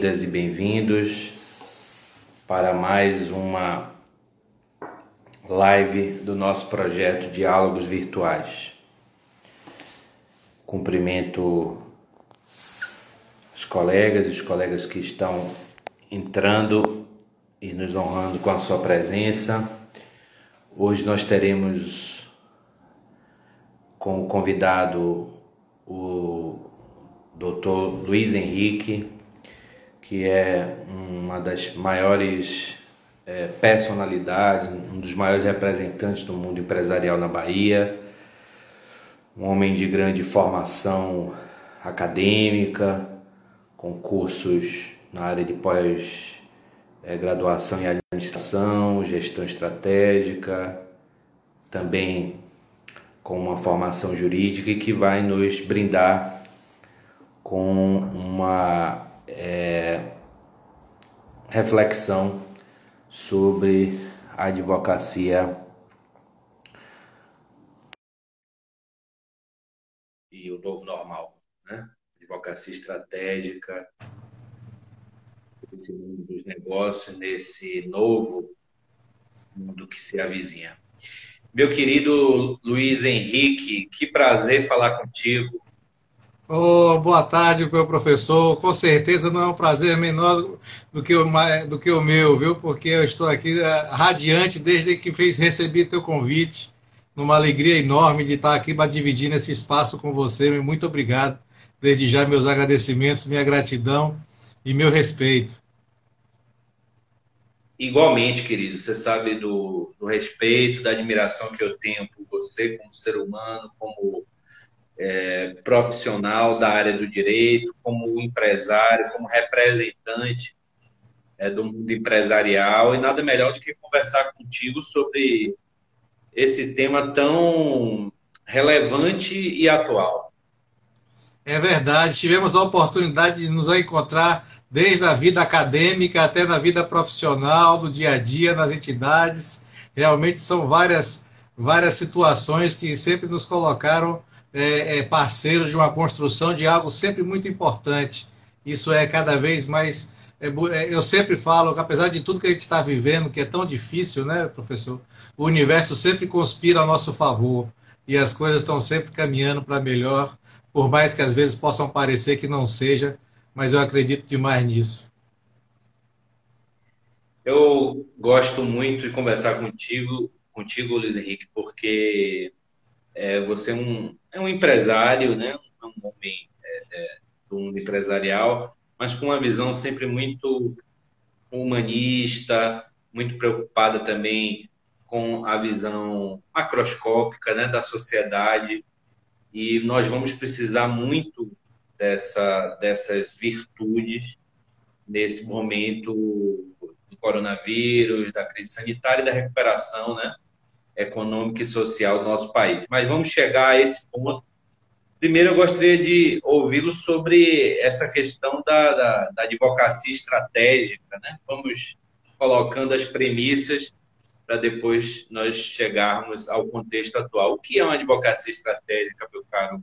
bem-vindas e bem-vindos para mais uma live do nosso projeto Diálogos Virtuais. Cumprimento os colegas e os colegas que estão entrando e nos honrando com a sua presença. Hoje nós teremos como convidado o Dr. Luiz Henrique, que é uma das maiores é, personalidades, um dos maiores representantes do mundo empresarial na Bahia, um homem de grande formação acadêmica, com cursos na área de pós-graduação em administração, gestão estratégica, também com uma formação jurídica e que vai nos brindar com uma é, reflexão sobre a advocacia e o novo normal, né? Advocacia estratégica, esse mundo dos negócios, nesse novo mundo que se avizinha. Meu querido Luiz Henrique, que prazer falar contigo. Oh, boa tarde, meu professor. Com certeza não é um prazer menor do que, o, do que o meu, viu? Porque eu estou aqui eh, radiante desde que fez, recebi teu convite. Numa alegria enorme de estar aqui dividir esse espaço com você. Muito obrigado. Desde já, meus agradecimentos, minha gratidão e meu respeito. Igualmente, querido, você sabe do, do respeito, da admiração que eu tenho por você como ser humano, como é, profissional da área do direito, como empresário, como representante é, do mundo empresarial, e nada melhor do que conversar contigo sobre esse tema tão relevante e atual. É verdade, tivemos a oportunidade de nos encontrar desde a vida acadêmica até na vida profissional, do dia a dia, nas entidades. Realmente são várias, várias situações que sempre nos colocaram é, é, parceiros de uma construção de algo sempre muito importante. Isso é cada vez mais. É, é, eu sempre falo que, apesar de tudo que a gente está vivendo, que é tão difícil, né, professor? O universo sempre conspira a nosso favor e as coisas estão sempre caminhando para melhor, por mais que às vezes possam parecer que não seja, mas eu acredito demais nisso. Eu gosto muito de conversar contigo, contigo, Luiz Henrique, porque é, você é um, é um empresário, né? um homem é, é, do mundo empresarial, mas com uma visão sempre muito humanista, muito preocupada também com a visão macroscópica né, da sociedade. E nós vamos precisar muito dessa, dessas virtudes nesse momento do coronavírus, da crise sanitária e da recuperação, né? Econômica e social do nosso país. Mas vamos chegar a esse ponto. Primeiro, eu gostaria de ouvi-lo sobre essa questão da, da, da, advocacia estratégica. Né? Vamos colocando as premissas para depois nós chegarmos ao contexto atual. O que é uma advocacia estratégica, meu caro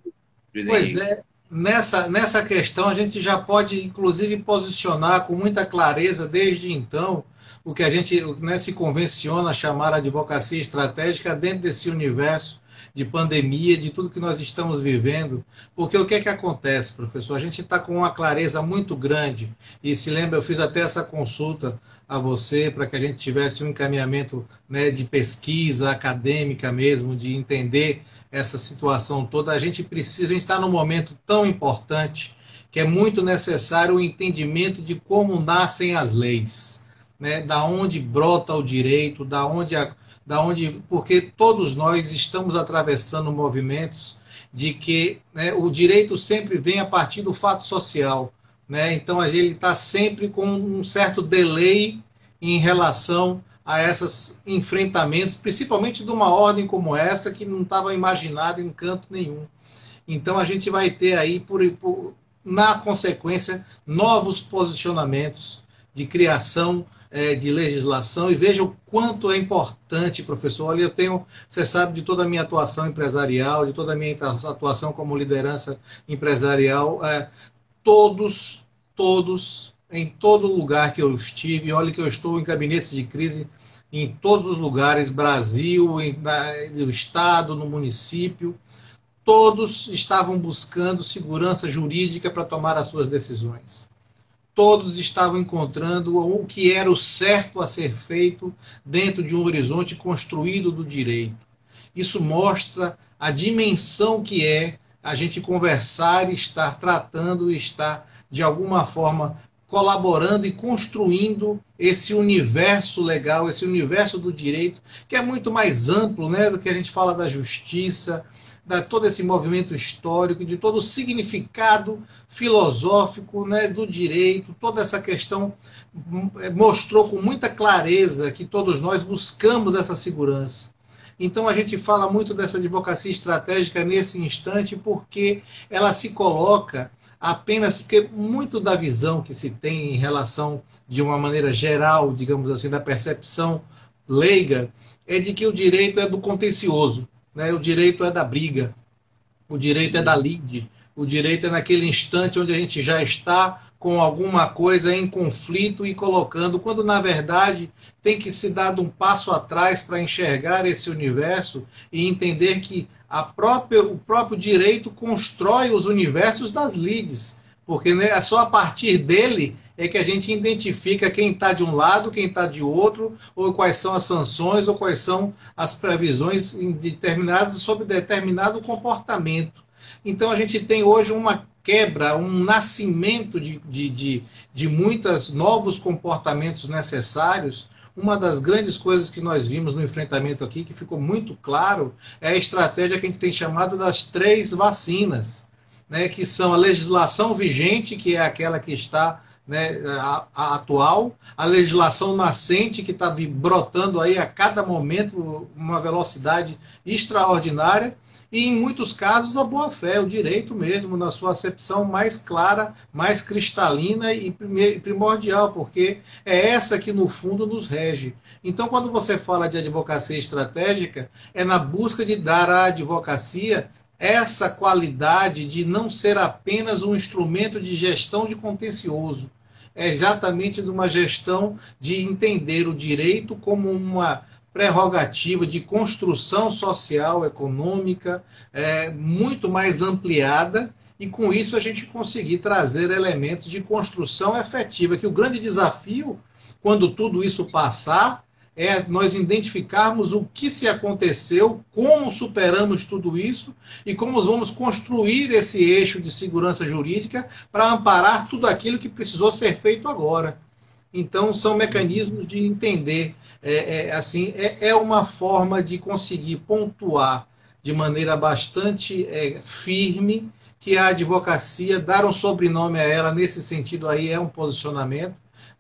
Luiz Pois é, nessa, nessa questão a gente já pode, inclusive, posicionar com muita clareza desde então o que a gente né, se convenciona chamar advocacia estratégica dentro desse universo de pandemia, de tudo que nós estamos vivendo. Porque o que é que acontece, professor? A gente está com uma clareza muito grande, e se lembra, eu fiz até essa consulta a você para que a gente tivesse um encaminhamento né, de pesquisa acadêmica mesmo, de entender essa situação toda. A gente precisa, a gente está num momento tão importante que é muito necessário o entendimento de como nascem as leis né, da onde brota o direito, da onde, a, da onde porque todos nós estamos atravessando movimentos de que né, o direito sempre vem a partir do fato social. Né? Então, ele está sempre com um certo delay em relação a esses enfrentamentos, principalmente de uma ordem como essa, que não estava imaginada em canto nenhum. Então, a gente vai ter aí, por, por, na consequência, novos posicionamentos de criação é, de legislação e veja o quanto é importante, professor. Olha, eu tenho, você sabe de toda a minha atuação empresarial, de toda a minha atuação como liderança empresarial, é, todos, todos em todo lugar que eu estive, olha que eu estou em gabinetes de crise em todos os lugares, Brasil, em, na, no estado, no município, todos estavam buscando segurança jurídica para tomar as suas decisões. Todos estavam encontrando o que era o certo a ser feito dentro de um horizonte construído do direito. Isso mostra a dimensão que é a gente conversar e estar tratando e estar, de alguma forma, colaborando e construindo esse universo legal, esse universo do direito, que é muito mais amplo né, do que a gente fala da justiça, da todo esse movimento histórico, de todo o significado filosófico né, do direito, toda essa questão hum, mostrou com muita clareza que todos nós buscamos essa segurança. Então a gente fala muito dessa advocacia estratégica nesse instante porque ela se coloca apenas que muito da visão que se tem em relação, de uma maneira geral, digamos assim, da percepção leiga, é de que o direito é do contencioso, né? o direito é da briga, o direito é da lide, o direito é naquele instante onde a gente já está com alguma coisa em conflito e colocando, quando na verdade tem que se dar um passo atrás para enxergar esse universo e entender que a própria, o próprio direito constrói os universos das lides, porque né, é só a partir dele é que a gente identifica quem está de um lado, quem está de outro, ou quais são as sanções, ou quais são as previsões determinadas sobre determinado comportamento. Então a gente tem hoje uma quebra, um nascimento de, de, de, de muitos novos comportamentos necessários uma das grandes coisas que nós vimos no enfrentamento aqui, que ficou muito claro, é a estratégia que a gente tem chamado das três vacinas, né, que são a legislação vigente, que é aquela que está né, a, a atual, a legislação nascente, que está brotando aí a cada momento uma velocidade extraordinária, e em muitos casos a boa-fé, o direito mesmo, na sua acepção mais clara, mais cristalina e primordial, porque é essa que no fundo nos rege. Então, quando você fala de advocacia estratégica, é na busca de dar à advocacia essa qualidade de não ser apenas um instrumento de gestão de contencioso, é exatamente de uma gestão de entender o direito como uma prerrogativa de construção social, econômica, é, muito mais ampliada, e com isso a gente conseguir trazer elementos de construção efetiva, que o grande desafio, quando tudo isso passar, é nós identificarmos o que se aconteceu, como superamos tudo isso e como vamos construir esse eixo de segurança jurídica para amparar tudo aquilo que precisou ser feito agora. Então, são mecanismos de entender é, é, assim, é, é uma forma de conseguir pontuar de maneira bastante é, firme que a advocacia, dar um sobrenome a ela nesse sentido aí é um posicionamento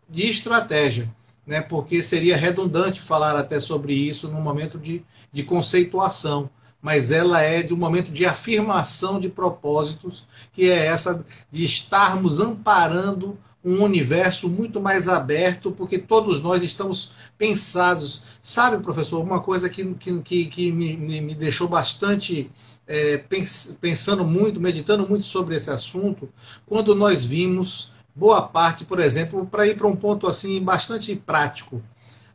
de estratégia, né? porque seria redundante falar até sobre isso no momento de, de conceituação, mas ela é de um momento de afirmação de propósitos, que é essa de estarmos amparando um universo muito mais aberto, porque todos nós estamos pensados. Sabe, professor, uma coisa que, que, que me, me deixou bastante é, pens, pensando muito, meditando muito sobre esse assunto, quando nós vimos boa parte, por exemplo, para ir para um ponto assim bastante prático.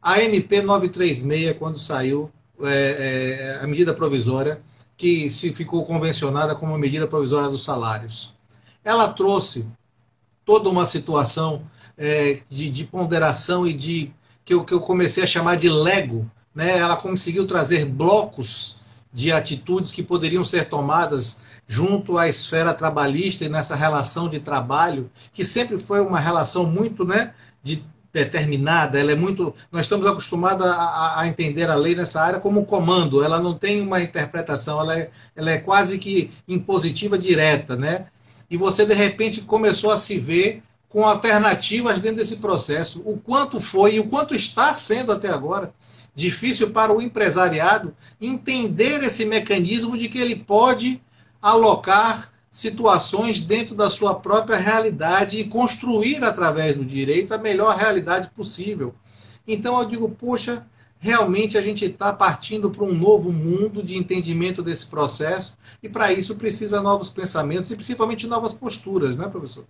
A MP 936, quando saiu, é, é, a medida provisória, que se ficou convencionada como medida provisória dos salários. Ela trouxe toda uma situação é, de, de, ponderação e de que eu, que eu comecei a chamar de Lego. Né? Ela conseguiu trazer blocos de atitudes que poderiam ser tomadas junto à esfera trabalhista e nessa relação de trabalho, que sempre foi uma relação muito né, de, determinada, ela é muito. Nós estamos acostumados a, a, entender a lei nessa área como comando, ela não tem uma interpretação, ela é, ela é quase que impositiva direta, né? e você de repente começou a se ver com alternativas dentro desse processo. O quanto foi e o quanto está sendo até agora difícil para o empresariado entender esse mecanismo de que ele pode alocar situações dentro da sua própria realidade e construir através do direito a melhor realidade possível. Então eu digo, poxa, realmente a gente está partindo para um novo mundo de entendimento desse processo e para isso precisa novos pensamentos e principalmente novas posturas, né, professor?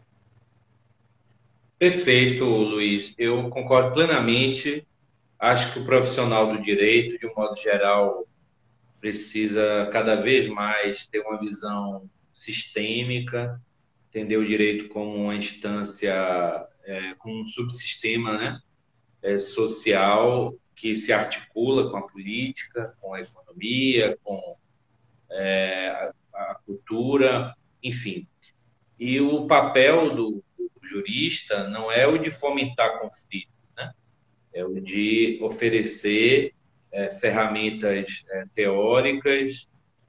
Perfeito, Luiz. Eu concordo plenamente. Acho que o profissional do direito, de um modo geral, precisa cada vez mais ter uma visão sistêmica, entender o direito como uma instância, é, como um subsistema né, é, social que se articula com a política, com a economia, com é, a, a, cultura, enfim. E o papel do, do, jurista não é o de fomentar conflito, né? é o de oferecer é, ferramentas é, teóricas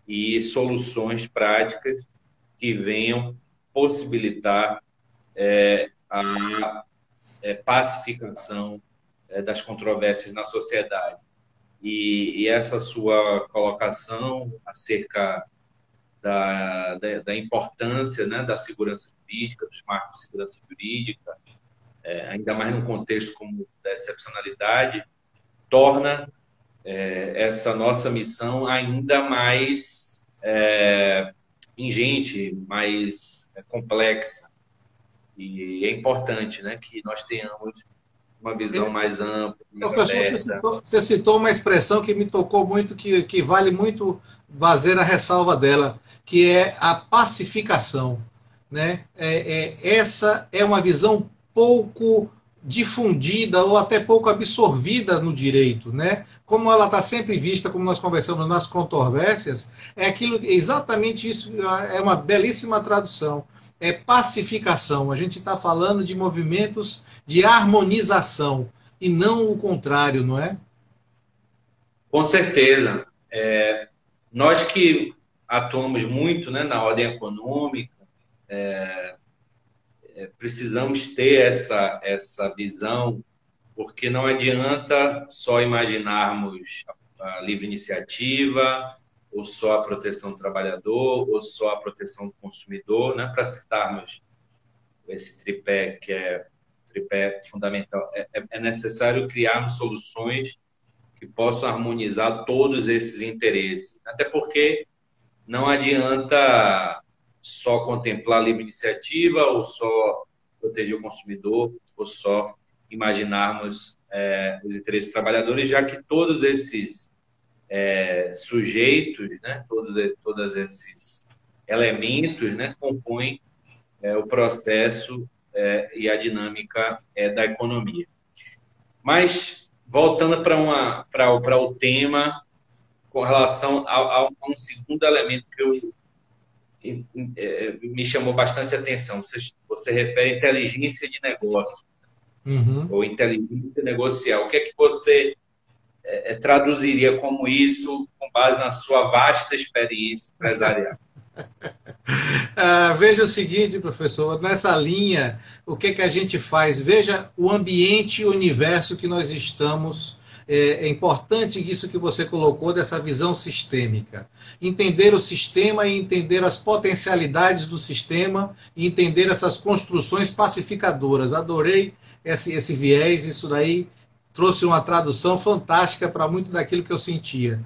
e soluções práticas que venham possibilitar é, a é, pacificação é, das controvérsias na sociedade. E, e, essa sua colocação acerca da, da, da importância né, da segurança jurídica, dos marcos de segurança jurídica, é, ainda mais num contexto como da excepcionalidade, torna é, essa nossa missão ainda mais é, ingente, mais é, complexa. E é importante né, que nós tenhamos uma visão mais ampla. Mais Professor, você citou, você citou, uma expressão que me tocou muito, que, que vale muito fazer a ressalva dela, que é a pacificação. Né? É, é, essa é uma visão pouco difundida ou até pouco absorvida no direito, né? Como ela está sempre vista, como nós conversamos nas controvérsias, é aquilo, exatamente isso é uma belíssima tradução. É pacificação. A gente está falando de movimentos de harmonização e não o contrário, não é? Com certeza. É, nós que atuamos muito né, na ordem econômica, é, precisamos ter essa, essa visão, porque não adianta só imaginarmos a, livre iniciativa, ou só a proteção do trabalhador, ou só a proteção do consumidor, né? para citarmos esse tripé que é tripé fundamental. É, é, é necessário criarmos soluções que possam harmonizar todos esses interesses. Até porque não adianta só contemplar a livre iniciativa ou só proteger o consumidor ou só imaginarmos é, os interesses dos trabalhadores, já que todos esses é, sujeitos, né, todos, todos esses elementos né, compõem é, o processo é, e a dinâmica é, da economia. Mas, voltando para o tema, com relação a, a um segundo elemento que eu me chamou bastante atenção. Você, você refere inteligência de negócio, uhum. ou inteligência negocial. O que é que você é, é, traduziria como isso com base na sua vasta experiência empresarial? ah, veja o seguinte, professor, nessa linha, o que, é que a gente faz? Veja o ambiente e o universo que nós estamos é, é, importante isso que você colocou dessa visão sistêmica. Entender o sistema e entender as potencialidades do sistema e entender essas construções pacificadoras. Adorei esse, esse viés, isso daí trouxe uma tradução fantástica para muito daquilo que eu sentia.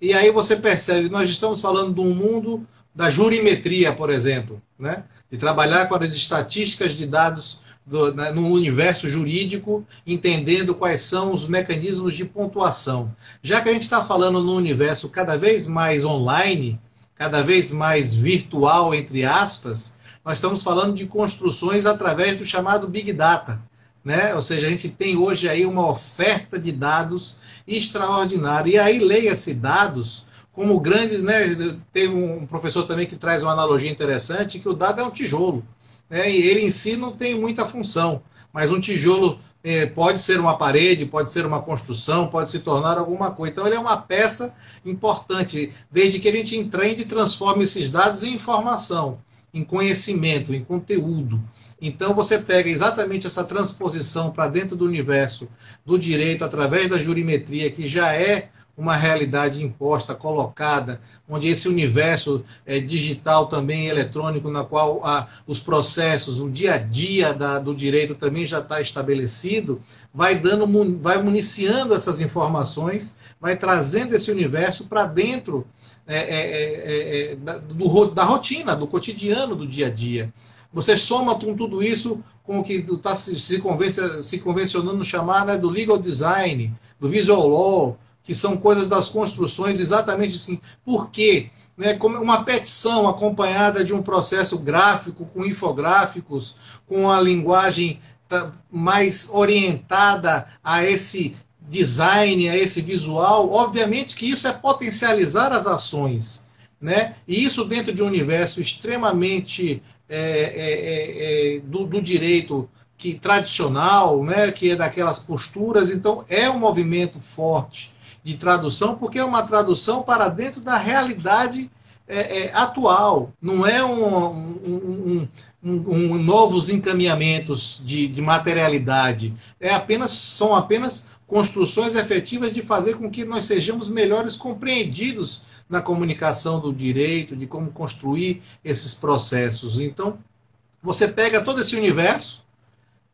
E aí você percebe, nós estamos falando de um mundo da jurimetria, por exemplo, né? de trabalhar com as estatísticas de dados do, né, no universo jurídico, entendendo quais são os mecanismos de pontuação. Já que a gente está falando no universo cada vez mais online, cada vez mais virtual, entre aspas, nós estamos falando de construções através do chamado Big Data. Né? Ou seja, a gente tem hoje aí uma oferta de dados extraordinária. E aí leia-se dados como grandes, né? Tem um professor também que traz uma analogia interessante, que o dado é um tijolo né? e ele em si não tem muita função. Mas um tijolo eh, pode ser uma parede, pode ser uma construção, pode se tornar alguma coisa. Então, ele é uma peça importante, desde que a gente entende e transforme esses dados em informação, em conhecimento, em conteúdo. Então, você pega exatamente essa transposição para dentro do universo do direito, através da jurimetria, que já é uma realidade imposta, colocada, onde esse universo é, digital também eletrônico, na qual a, os processos, o dia a dia da, do direito também já está estabelecido, vai dando, vai municiando essas informações, vai trazendo esse universo para dentro é, é, é, é, é da, do, da rotina, do cotidiano do dia a dia. Você soma com tudo isso com o que está se, se, convencionando chamar né, do legal design, do visual law, que são coisas das construções exatamente assim. Por quê? Né, como uma petição acompanhada de um processo gráfico, com infográficos, com a linguagem mais orientada a esse design, a esse visual, obviamente que isso é potencializar as ações. Né? E isso dentro de um universo extremamente é, é, é, é, do, do, direito que tradicional, né? que é daquelas posturas, então é um movimento forte de tradução, porque é uma tradução para dentro da realidade é, é, atual, não é um, um, um, um novos encaminhamentos de, de, materialidade, é apenas, são apenas construções efetivas de fazer com que nós sejamos melhores compreendidos na comunicação do direito, de como construir esses processos. Então, você pega todo esse universo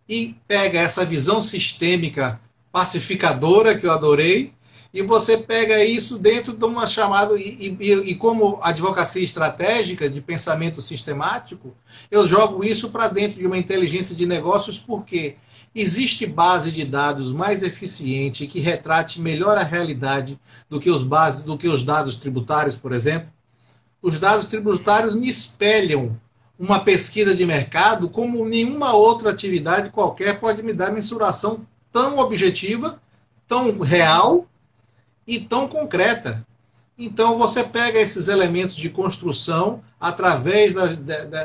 e pega essa visão sistêmica pacificadora que eu adorei, e você pega isso dentro de uma chamada, e, e, e, como advocacia estratégica de pensamento sistemático, eu jogo isso para dentro de uma inteligência de negócios, porque existe base de dados mais eficiente que retrate melhor a realidade do que os, bases, do que os dados tributários, por exemplo? Os dados tributários me espelham uma pesquisa de mercado como nenhuma outra atividade qualquer pode me dar mensuração tão objetiva, tão real e tão concreta. Então, você pega esses elementos de construção através da,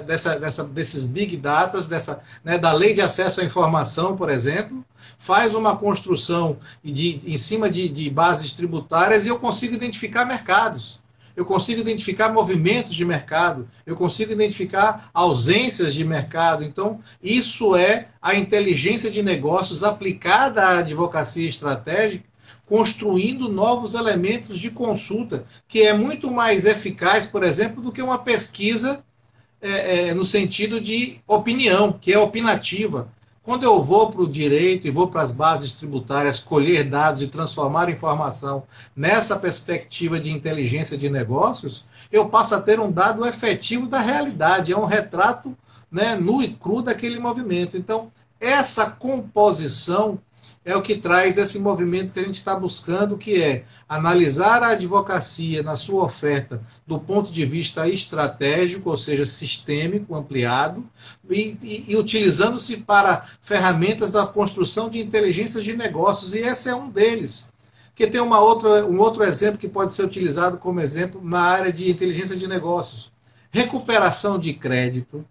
dessa, dessa, desses big data, dessa, né, da lei de acesso à informação, por exemplo, faz uma construção de, em cima de, de bases tributárias e eu consigo identificar mercados. Eu consigo identificar movimentos de mercado, eu consigo identificar ausências de mercado. Então, isso é a inteligência de negócios aplicada à advocacia estratégica construindo novos elementos de consulta, que é muito mais eficaz, por exemplo, do que uma pesquisa é, é, no sentido de opinião, que é opinativa. Quando eu vou para o direito e vou para as bases tributárias colher dados e transformar informação nessa perspectiva de inteligência de negócios, eu passo a ter um dado efetivo da realidade, é um retrato né, nu e cru daquele movimento. Então, essa composição é o que traz esse movimento que a gente está buscando, que é analisar a advocacia na sua oferta do ponto de vista estratégico, ou seja, sistêmico, ampliado, e, e, e utilizando-se para ferramentas da construção de inteligências de negócios, e esse é um deles. Que tem uma outra, um outro exemplo que pode ser utilizado como exemplo na área de inteligência de negócios. Recuperação de crédito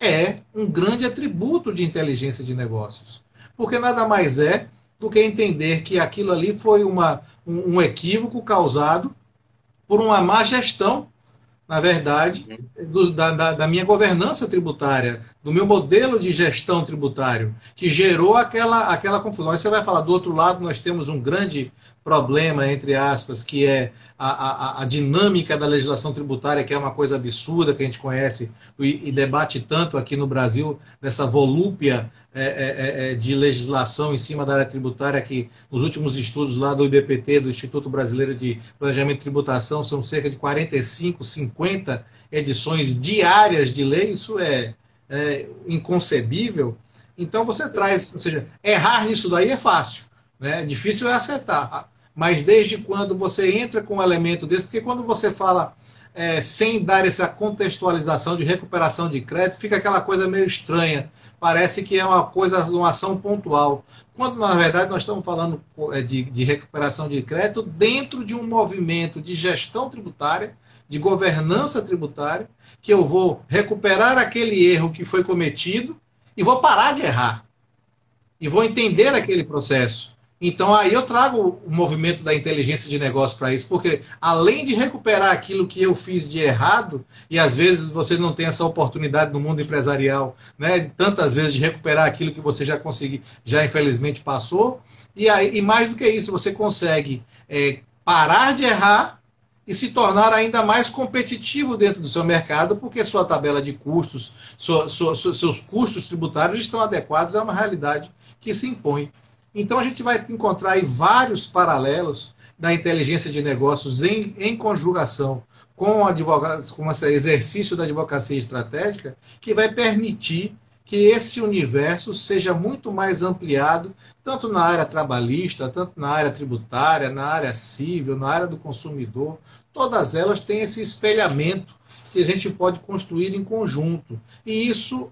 é um grande atributo de inteligência de negócios porque nada mais é do que entender que aquilo ali foi uma, um, um equívoco causado por uma má gestão, na verdade, do, da, da, da, minha governança tributária, do meu modelo de gestão tributário, que gerou aquela, aquela confusão. Aí você vai falar, do outro lado, nós temos um grande problema, entre aspas, que é a, a, a, dinâmica da legislação tributária, que é uma coisa absurda que a gente conhece e, e debate tanto aqui no Brasil, dessa volúpia é, é, é, de legislação em cima da área tributária, que nos últimos estudos lá do IBPT, do Instituto Brasileiro de Planejamento e Tributação, são cerca de 45, 50 edições diárias de lei, isso é, é inconcebível. Então você traz, ou seja, errar nisso daí é fácil, né? difícil é acertar. Mas desde quando você entra com um elemento desse, porque quando você fala é, sem dar essa contextualização de recuperação de crédito, fica aquela coisa meio estranha parece que é uma coisa, uma ação pontual. Quando, na verdade, nós estamos falando é, de, de recuperação de crédito dentro de um movimento de gestão tributária, de governança tributária, que eu vou recuperar aquele erro que foi cometido e vou parar de errar. E vou entender aquele processo. Então aí eu trago o movimento da inteligência de negócio para isso, porque além de recuperar aquilo que eu fiz de errado, e às vezes você não tem essa oportunidade no mundo empresarial, né, tantas vezes de recuperar aquilo que você já conseguiu, já infelizmente passou, e, aí, e mais do que isso, você consegue é, parar de errar e se tornar ainda mais competitivo dentro do seu mercado, porque sua tabela de custos, sua, sua, seus custos tributários estão adequados a uma realidade que se impõe. Então a gente vai encontrar aí vários paralelos da inteligência de negócios em, em conjugação com, advogados, com exercício da advocacia estratégica, que vai permitir que esse universo seja muito mais ampliado, tanto na área trabalhista, tanto na área tributária, na área civil, na área do consumidor. Todas elas têm esse espelhamento que a gente pode construir em conjunto. E isso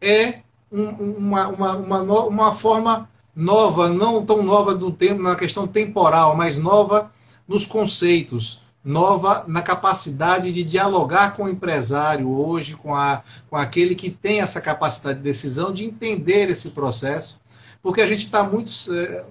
é uma, uma, uma, uma forma nova, não tão nova tempo na questão temporal, mas nova nos conceitos nova na capacidade de dialogar com o empresário hoje, com, a, com aquele que tem essa capacidade de decisão, de entender esse processo, porque a gente está muito,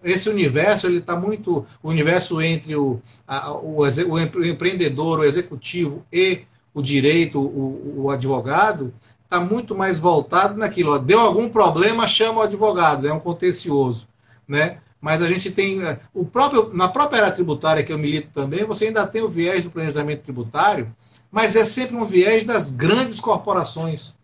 esse universo, ele está muito, o universo entre o, a, o, o, empreendedor, o executivo e o direito, o, o advogado, está muito mais voltado naquilo, ó, deu algum problema, chama o advogado, é um contencioso, né? mas a gente tem eh, o próprio na própria área tributária que eu milito também, você ainda tem o viés do planejamento tributário, mas é sempre um viés das grandes corporações.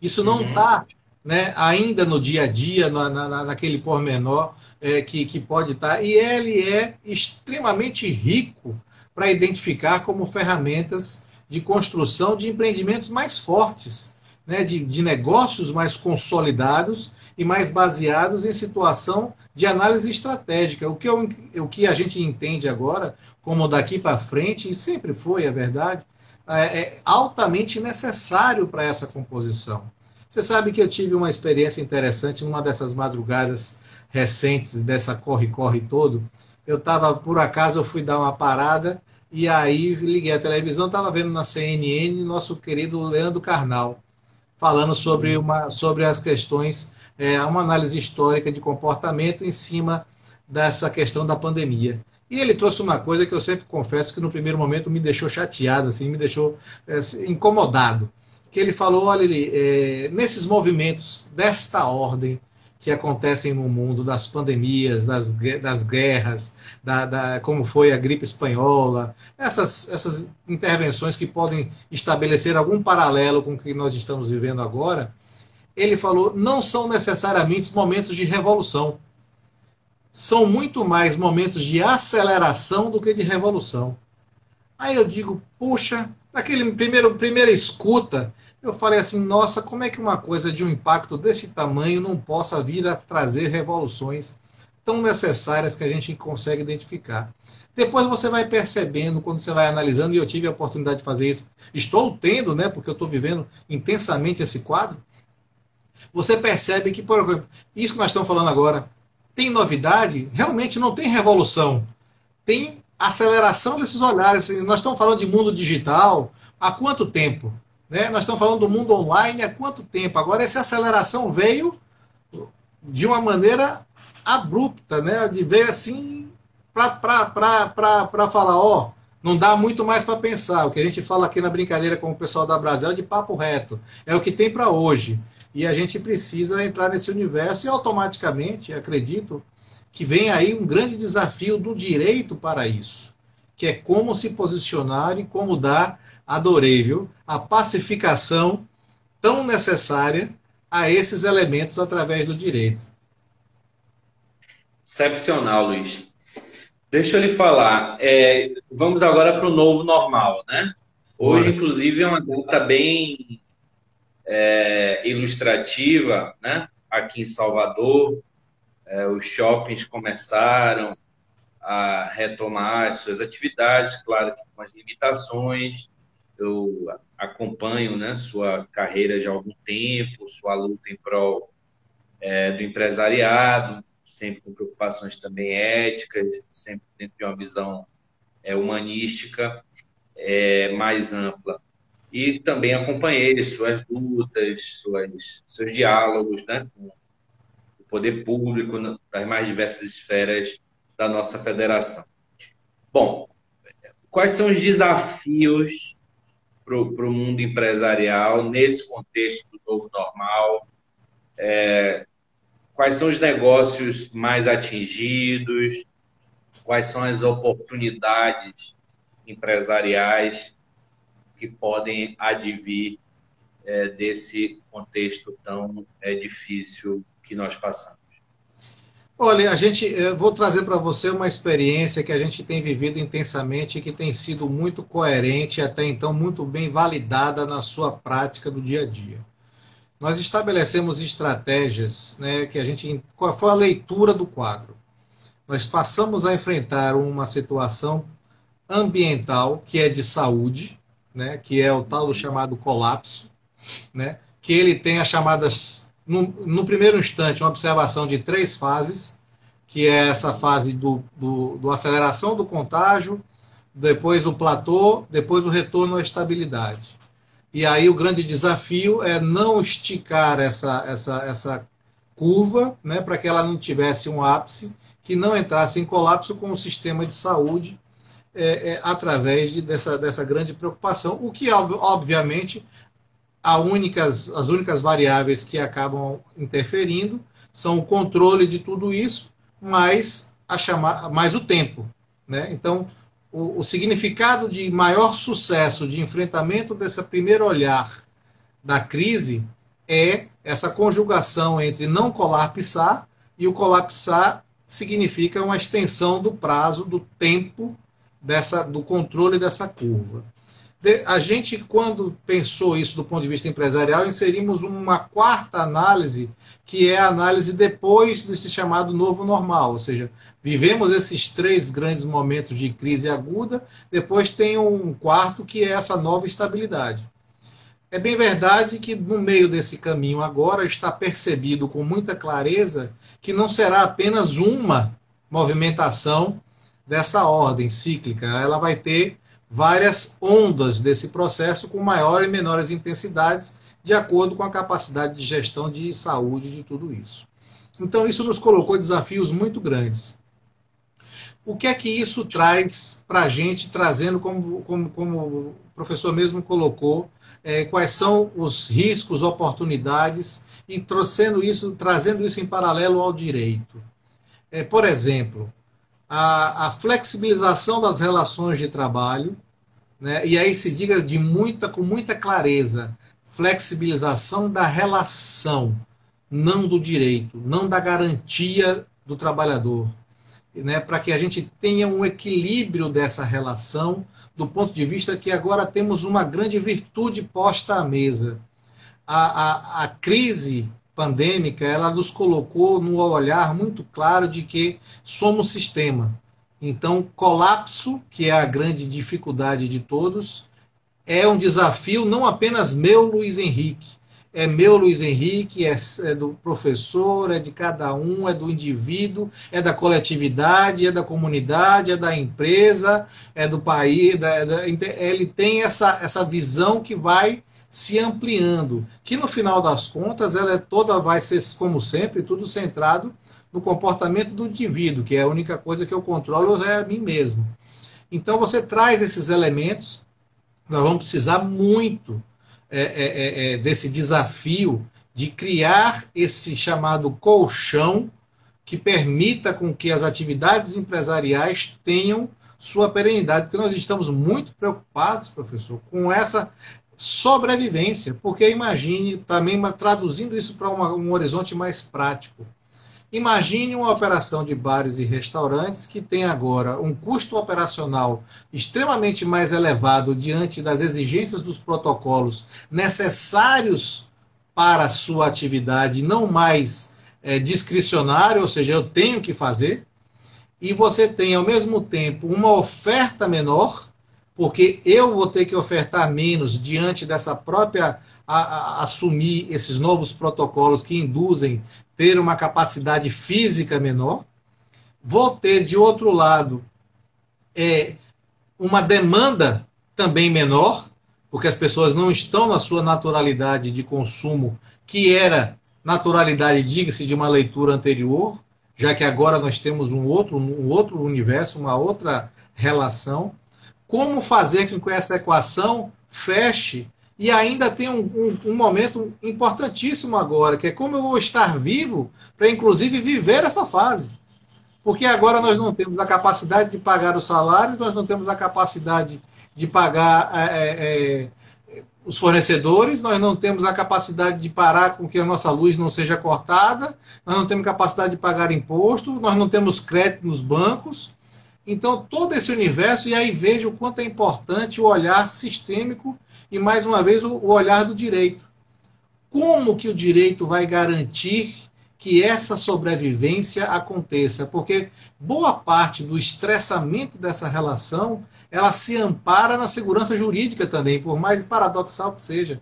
Isso não está uhum. né, ainda no dia a dia, na, na, naquele pormenor é, que, que pode estar, tá, e ele é extremamente rico para identificar como ferramentas de construção de empreendimentos mais fortes, né, de, de negócios mais consolidados e mais baseados em situação de análise estratégica. O que, eu, o que a gente entende agora, como daqui para frente, e sempre foi a verdade, é, é altamente necessário para essa composição. Você sabe que eu tive uma experiência interessante numa dessas madrugadas recentes, dessa corre-corre todo. Eu estava, por acaso, eu fui dar uma parada e aí liguei a televisão, estava vendo na CNN nosso querido Leandro Carnal falando sobre, uma, sobre as questões é, uma análise histórica de comportamento em cima dessa questão da pandemia. E ele trouxe uma coisa que eu sempre confesso que no primeiro momento me deixou chateado, assim, me deixou é, incomodado. Que ele falou, olha, ele, é, nesses movimentos desta ordem que acontecem no mundo, das pandemias, das, das guerras, da, da, como foi a gripe espanhola, essas, essas intervenções que podem estabelecer algum paralelo com o que nós estamos vivendo agora, ele falou, não são necessariamente momentos de revolução. São muito mais momentos de aceleração do que de revolução. Aí eu digo, puxa, naquele primeiro primeira escuta, eu falei assim, nossa, como é que uma coisa de um impacto desse tamanho não possa vir a trazer revoluções tão necessárias que a gente consegue identificar. Depois você vai percebendo, quando você vai analisando, e eu tive a oportunidade de fazer isso, estou tendo, né, porque eu estou vivendo intensamente esse quadro, você percebe que, por exemplo, isso que nós estamos falando agora, tem novidade? Realmente não tem revolução. Tem aceleração desses olhares. Nós estamos falando de mundo digital há quanto tempo? Né? Nós estamos falando do mundo online há quanto tempo? Agora, essa aceleração veio de uma maneira abrupta, né? Veio assim para falar, ó, não dá muito mais para pensar. O que a gente fala aqui na brincadeira com o pessoal da Brasil é de papo reto. É o que tem para hoje. E a gente precisa entrar nesse universo e automaticamente, acredito, que vem aí um grande desafio do direito para isso, que é como se posicionar e como dar, adorei, viu, a pacificação tão necessária a esses elementos através do direito. Excepcional, Luiz. Deixa eu lhe falar. É, vamos agora para o novo normal, né? Hoje, inclusive, é uma data bem é, ilustrativa, né? Aqui em Salvador, é, os shoppings começaram a retomar suas atividades, claro que com as limitações. Eu acompanho né, sua carreira já há algum tempo, sua luta em prol é, do empresariado, sempre com preocupações também éticas, sempre dentro de uma visão é, humanística é, mais ampla e também acompanhei suas lutas, suas, seus diálogos né, com o poder público nas mais diversas esferas da nossa federação. Bom, quais são os desafios para o mundo empresarial nesse contexto do novo normal? É, quais são os negócios mais atingidos? Quais são as oportunidades empresariais que podem advir é, desse contexto tão é, difícil que nós passamos. Olha, a gente, vou trazer para você uma experiência que a gente tem vivido intensamente e que tem sido muito coerente e até então muito bem validada na sua prática do dia a dia. Nós estabelecemos estratégias, né, que a gente, qual foi a leitura do quadro? Nós passamos a enfrentar uma situação ambiental que é de saúde, né, que é o tal chamado colapso, né, que ele tem as chamadas no, no, primeiro instante, uma observação de três fases, que é essa fase do, do, do, aceleração do contágio, depois do platô, depois o retorno à estabilidade. E aí o grande desafio é não esticar essa, essa, essa curva né, para que ela não tivesse um ápice, que não entrasse em colapso com o sistema de saúde é, é, através de, dessa, dessa grande preocupação, o que, obviamente, únicas, as únicas variáveis que acabam interferindo são o controle de tudo isso, mais, a mais o tempo. Né? Então, o, o significado de maior sucesso de enfrentamento desse primeiro olhar da crise é essa conjugação entre não colapsar e o colapsar significa uma extensão do prazo, do tempo dessa, do controle dessa curva a gente, quando pensou isso do ponto de vista empresarial, inserimos uma quarta análise, que é a análise depois desse chamado novo normal, ou seja, vivemos esses três grandes momentos de crise aguda, depois tem um quarto que é essa nova estabilidade. É bem verdade que no meio desse caminho agora está percebido com muita clareza que não será apenas uma movimentação dessa ordem cíclica, ela vai ter várias ondas desse processo com maiores e menores intensidades, de acordo com a capacidade de gestão de saúde de tudo isso. Então, isso nos colocou desafios muito grandes. O que é que isso traz para a gente, trazendo, como, como, como, o professor mesmo colocou, é, quais são os riscos, oportunidades, e trazendo isso, trazendo isso em paralelo ao direito? É, por exemplo, a, a flexibilização das relações de trabalho, né? E aí se diga de muita, com muita clareza, flexibilização da relação, não do direito, não da garantia do trabalhador, né? Para que a gente tenha um equilíbrio dessa relação, do ponto de vista que agora temos uma grande virtude posta à mesa. A, a, a crise pandêmica ela nos colocou no olhar muito claro de que somos sistema. Então, colapso, que é a grande dificuldade de todos, é um desafio não apenas meu, Luiz Henrique. É meu, Luiz Henrique, é, é, do professor, é de cada um, é do indivíduo, é da coletividade, é da comunidade, é da empresa, é do país. Da, da, ele tem essa, essa visão que vai se ampliando, que no final das contas ela é toda vai ser como sempre tudo centrado no comportamento do indivíduo, que é a única coisa que eu controlo é a mim mesmo. Então você traz esses elementos, nós vamos precisar muito é, é, é, é, desse desafio de criar esse chamado colchão que permita com que as atividades empresariais tenham sua perenidade, porque nós estamos muito preocupados, professor, com essa sobrevivência, porque imagine, também traduzindo isso para um horizonte mais prático, Imagine uma operação de bares e restaurantes que tem agora um custo operacional extremamente mais elevado diante das exigências dos protocolos necessários para a sua atividade, não mais é, discricionário, ou seja, eu tenho que fazer, e você tem ao mesmo tempo uma oferta menor, porque eu vou ter que ofertar menos diante dessa própria a, a, assumir esses novos protocolos que induzem ter uma capacidade física menor, vou ter, de outro lado, é, uma demanda também menor, porque as pessoas não estão na sua naturalidade de consumo, que era naturalidade, diga-se, de uma leitura anterior, já que agora nós temos um outro, um outro universo, uma outra relação. Como fazer com que essa equação feche e ainda tem um, um, um, momento importantíssimo agora, que é como eu vou estar vivo para, inclusive, viver essa fase. Porque agora nós não temos a capacidade de pagar o salário, nós não temos a capacidade de pagar é, é, é os fornecedores, nós não temos a capacidade de parar com que a nossa luz não seja cortada, nós não temos capacidade de pagar imposto, nós não temos crédito nos bancos. Então, todo esse universo, e aí veja o quanto é importante o olhar sistêmico e, mais uma vez, o olhar do direito. Como que o direito vai garantir que essa sobrevivência aconteça? Porque boa parte do estressamento dessa relação ela se ampara na segurança jurídica também, por mais paradoxal que seja.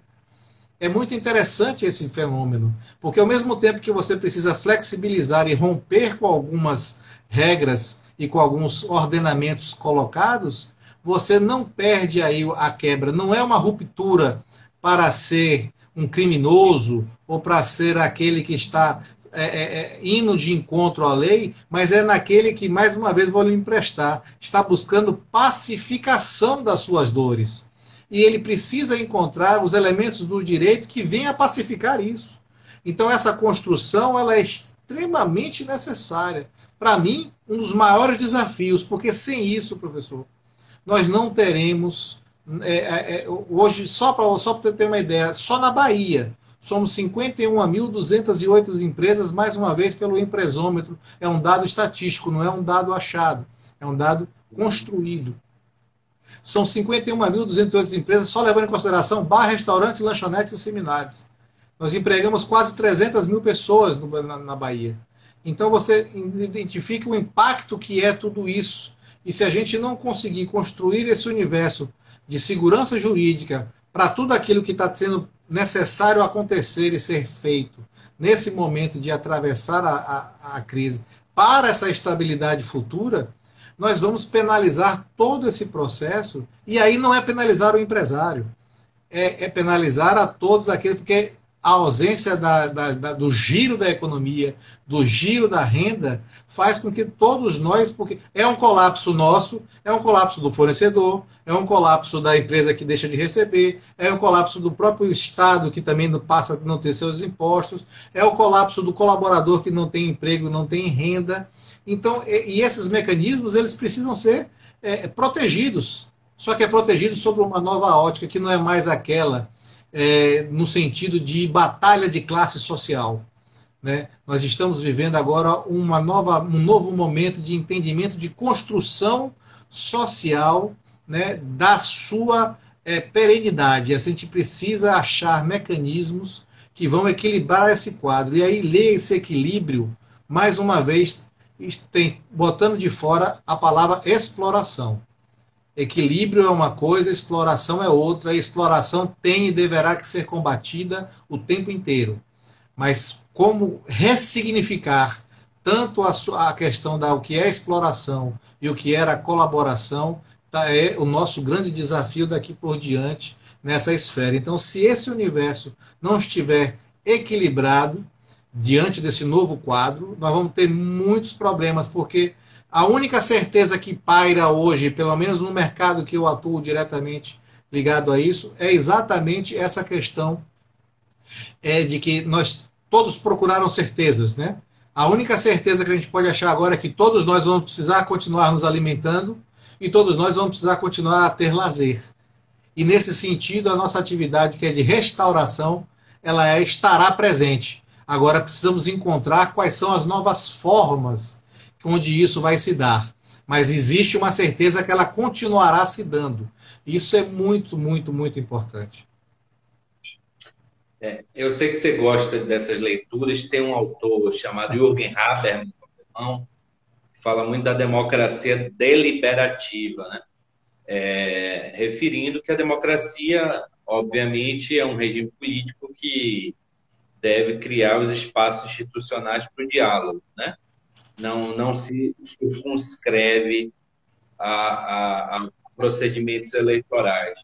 É muito interessante esse fenômeno, porque ao mesmo tempo que você precisa flexibilizar e romper com algumas regras e com alguns ordenamentos colocados, você não perde aí a quebra. Não é uma ruptura para ser um criminoso ou para ser aquele que está é, é, é, indo de encontro à lei, mas é naquele que, mais uma vez, vou lhe emprestar, está buscando pacificação das suas dores. E ele precisa encontrar os elementos do direito que venham a pacificar isso. Então, essa construção ela é extremamente necessária. Para mim, um dos maiores desafios, porque sem isso, professor, nós não teremos. É, é, é hoje, só para só ter uma ideia, só na Bahia, somos 51.208 empresas, mais uma vez pelo empresômetro. É um dado estatístico, não é um dado achado, é um dado construído. São 51.208 empresas, só levando em consideração bar, restaurantes, lanchonetes e seminários. Nós empregamos quase 300 mil pessoas no, na, na Bahia. Então você identifica o impacto que é tudo isso. E se a gente não conseguir construir esse universo de segurança jurídica para tudo aquilo que está sendo necessário acontecer e ser feito nesse momento de atravessar a, a, a crise para essa estabilidade futura, nós vamos penalizar todo esse processo, e aí não é penalizar o empresário, é, é penalizar a todos aqueles, porque a ausência da, da, da, do giro da economia, do giro da renda, faz com que todos nós, porque é um colapso nosso, é um colapso do fornecedor, é um colapso da empresa que deixa de receber, é um colapso do próprio Estado que também passa a não ter seus impostos, é o colapso do colaborador que não tem emprego, não tem renda. Então, e, e esses mecanismos eles precisam ser é, protegidos, só que é protegido sobre uma nova ótica que não é mais aquela é, no sentido de batalha de classe social. Né? Nós estamos vivendo agora uma nova, um novo momento de entendimento de construção social né, da sua é, perenidade. A gente precisa achar mecanismos que vão equilibrar esse quadro. E aí, ler esse equilíbrio, mais uma vez, tem, botando de fora a palavra exploração. Equilíbrio é uma coisa, exploração é outra. A exploração tem e deverá que ser combatida o tempo inteiro. Mas como ressignificar tanto a, a questão da o que é exploração e o que era colaboração tá, é o nosso grande desafio daqui por diante nessa esfera. Então, se esse universo não estiver equilibrado diante desse novo quadro, nós vamos ter muitos problemas, porque a única certeza que paira hoje, pelo menos no mercado que eu atuo diretamente ligado a isso, é exatamente essa questão é de que nós todos procuraram certezas, né? A única certeza que a gente pode achar agora é que todos nós vamos precisar continuar nos alimentando e todos nós vamos precisar continuar a ter lazer. E nesse sentido, a nossa atividade, que é de restauração, ela é, estará presente. Agora precisamos encontrar quais são as novas formas onde isso vai se dar. Mas existe uma certeza que ela continuará se dando. Isso é muito, muito, muito importante. É, eu sei que você gosta dessas leituras. Tem um autor chamado Jürgen Habermas, que fala muito da democracia deliberativa, né? É, referindo que a democracia, obviamente, é um regime político que deve criar os espaços institucionais para o diálogo, né? Não, não se circunscreve a, a, a procedimentos eleitorais.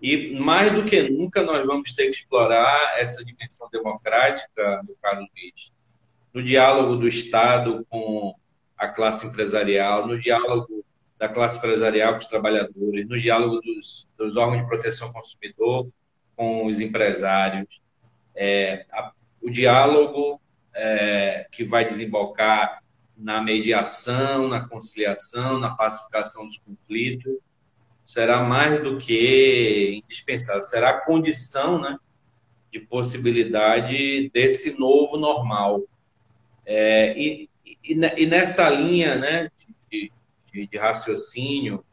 E mais do que nunca nós vamos ter que explorar essa dimensão democrática, meu caro Luiz, no diálogo do Estado com a classe empresarial, no diálogo da classe empresarial com os trabalhadores, no diálogo dos, dos órgãos de proteção ao consumidor com os empresários, é, a, o diálogo é, que vai desembocar na mediação, na conciliação, na pacificação dos conflitos. será mais do que indispensável, será a condição né, de possibilidade desse novo normal. É, e, e, e, nessa linha né, de, de, de raciocínio,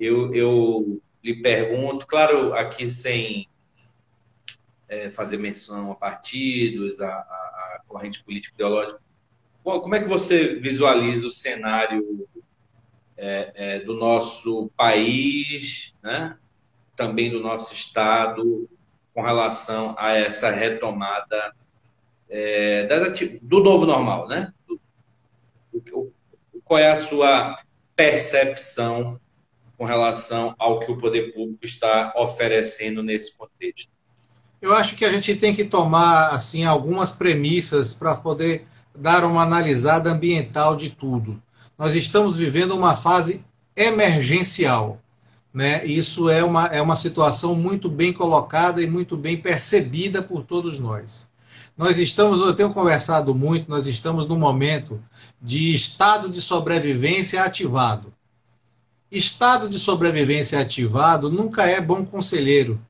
eu, eu lhe pergunto, claro, aqui sem é, fazer menção a partidos, a, a, a corrente política ideológica, como é que você visualiza o cenário é, é, do nosso país, né? também do nosso Estado, com relação a essa retomada é, do novo normal? Né? Do, qual é a sua percepção com relação ao que o poder público está oferecendo nesse contexto? Eu acho que a gente tem que tomar assim algumas premissas para poder dar uma analisada ambiental de tudo. Nós estamos vivendo uma fase emergencial. Né? Isso é uma, é uma situação muito bem colocada e muito bem percebida por todos nós. Nós estamos, eu tenho conversado muito, nós estamos num momento de estado de sobrevivência ativado. Estado de sobrevivência ativado nunca é bom conselheiro,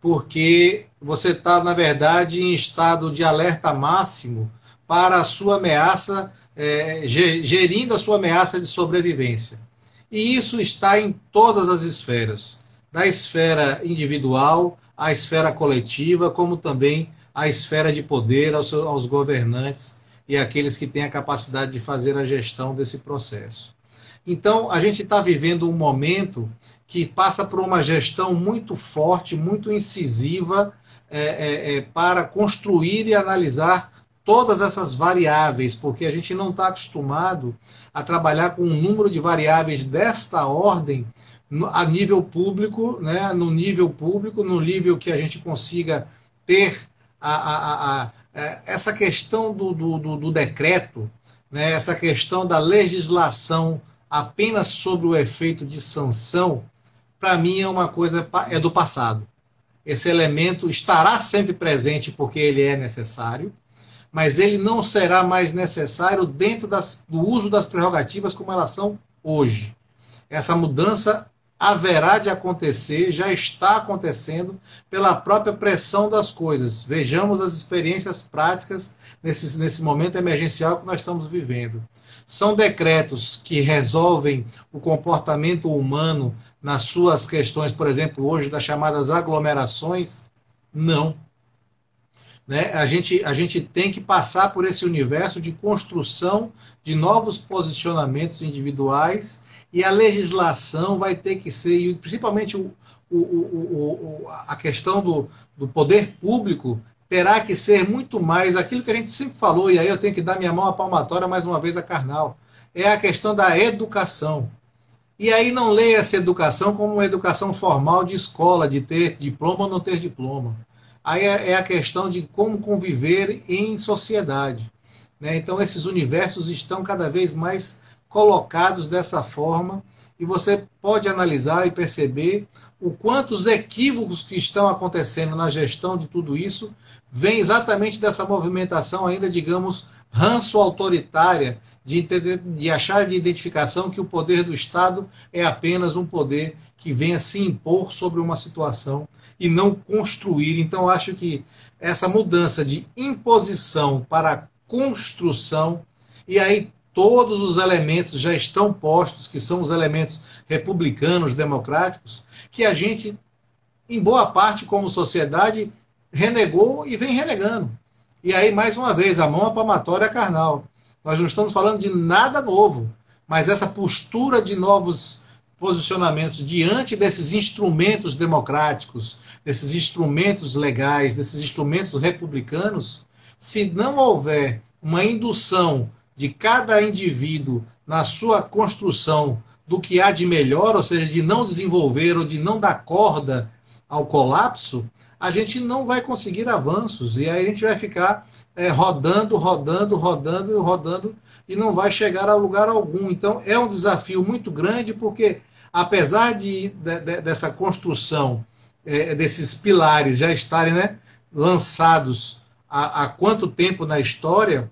porque você está, na verdade, em estado de alerta máximo para a sua ameaça, é, gerindo a sua ameaça de sobrevivência. E isso está em todas as esferas, da esfera individual à esfera coletiva, como também à esfera de poder, aos, aos governantes e aqueles que têm a capacidade de fazer a gestão desse processo. Então, a gente está vivendo um momento que passa por uma gestão muito forte, muito incisiva, é, é, é, para construir e analisar todas essas variáveis, porque a gente não está acostumado a trabalhar com um número de variáveis desta ordem a nível público, né, no nível público, no nível que a gente consiga ter a, a, a, é, essa questão do, do, do, do decreto, né, essa questão da legislação apenas sobre o efeito de sanção, para mim é uma coisa é do passado. Esse elemento estará sempre presente porque ele é necessário, mas ele não será mais necessário dentro das, do uso das prerrogativas como elas são hoje. Essa mudança haverá de acontecer, já está acontecendo pela própria pressão das coisas. Vejamos as experiências práticas nesse, nesse momento emergencial que nós estamos vivendo. São decretos que resolvem o comportamento humano nas suas questões, por exemplo, hoje das chamadas aglomerações? Não. Né? A, gente, a gente tem que passar por esse universo de construção de novos posicionamentos individuais e a legislação vai ter que ser, principalmente o, o, o, a questão do, do poder público, terá que ser muito mais aquilo que a gente sempre falou, e aí eu tenho que dar minha mão à palmatória mais uma vez a Karnal, é a questão da educação. E aí não leia essa educação como uma educação formal de escola, de ter diploma ou não ter diploma. Aí é, é a questão de como conviver em sociedade. Né? Então esses universos estão cada vez mais colocados dessa forma e você pode analisar e perceber o quanto os equívocos que estão acontecendo na gestão de tudo isso vem exatamente dessa movimentação ainda, digamos, ranço autoritária de, de achar de identificação que o poder do Estado é apenas um poder que venha se impor sobre uma situação e não construir. Então, acho que essa mudança de imposição para construção, e aí todos os elementos já estão postos, que são os elementos republicanos, democráticos, que a gente, em boa parte, como sociedade, renegou e vem renegando. E aí, mais uma vez, a mão é carnal. Nós não estamos falando de nada novo, mas essa postura de novos posicionamentos diante desses instrumentos democráticos, desses instrumentos legais, desses instrumentos republicanos, se não houver uma indução de cada indivíduo na sua construção do que há de melhor, ou seja, de não desenvolver ou de não dar corda ao colapso, a gente não vai conseguir avanços e aí a gente vai ficar é, rodando, rodando, rodando, rodando e não vai chegar a lugar algum. Então é um desafio muito grande porque apesar de, de, de dessa construção é, desses pilares já estarem né, lançados há, há quanto tempo na história,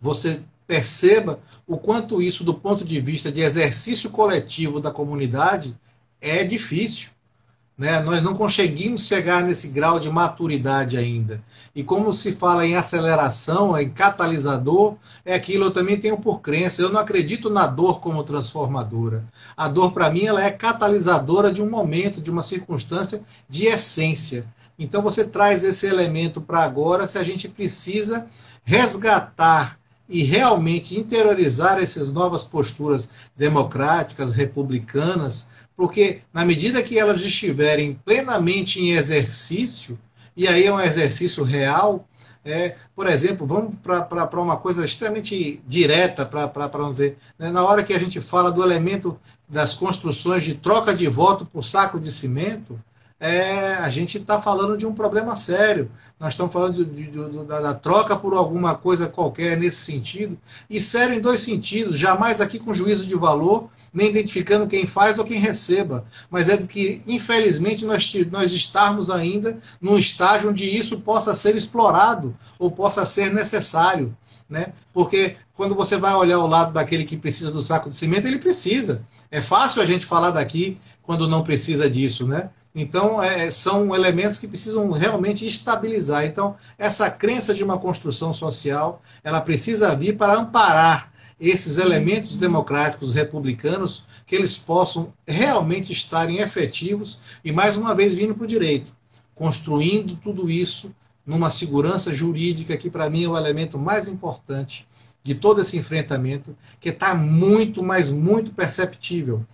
você perceba o quanto isso, do ponto de vista de exercício coletivo da comunidade, é difícil. Né? Nós não conseguimos chegar nesse grau de maturidade ainda. E como se fala em aceleração, em catalisador, é aquilo eu também tenho por crença. Eu não acredito na dor como transformadora. A dor, para mim, ela é catalisadora de um momento, de uma circunstância de essência. Então você traz esse elemento para agora se a gente precisa resgatar e realmente interiorizar essas novas posturas democráticas, republicanas, porque na medida que elas estiverem plenamente em exercício, e aí é um exercício real, é, por exemplo, vamos para uma coisa extremamente direta, para não ver, né, na hora que a gente fala do elemento das construções de troca de voto por saco de cimento, é, a gente está falando de um problema sério. Nós estamos falando de, de, de, da, da, troca por alguma coisa qualquer nesse sentido, e sério em dois sentidos, jamais aqui com juízo de valor, nem identificando quem faz ou quem receba, mas é que, infelizmente, nós, nós estarmos ainda num estágio onde isso possa ser explorado ou possa ser necessário. Né? Porque quando você vai olhar o lado daquele que precisa do saco de cimento, ele precisa. É fácil a gente falar daqui quando não precisa disso, né? Então, é, são elementos que precisam realmente estabilizar. Então, essa crença de uma construção social, ela precisa vir para amparar esses elementos democráticos republicanos, que eles possam realmente estarem efetivos e, mais uma vez, vindo para o direito, construindo tudo isso numa segurança jurídica, que para mim é o elemento mais importante de todo esse enfrentamento, que está muito, mas muito perceptível,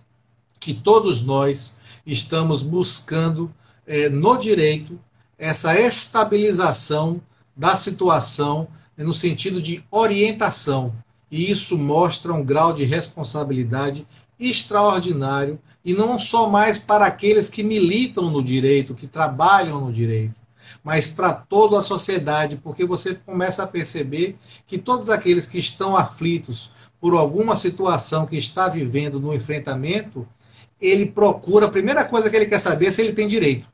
que todos nós estamos buscando é, no direito essa estabilização da situação no sentido de orientação. E isso mostra um grau de responsabilidade extraordinário, e não só mais para aqueles que militam no direito, que trabalham no direito, mas para toda a sociedade, porque você começa a perceber que todos aqueles que estão aflitos por alguma situação que está vivendo no enfrentamento, ele procura, a primeira coisa que ele quer saber é se ele tem direito.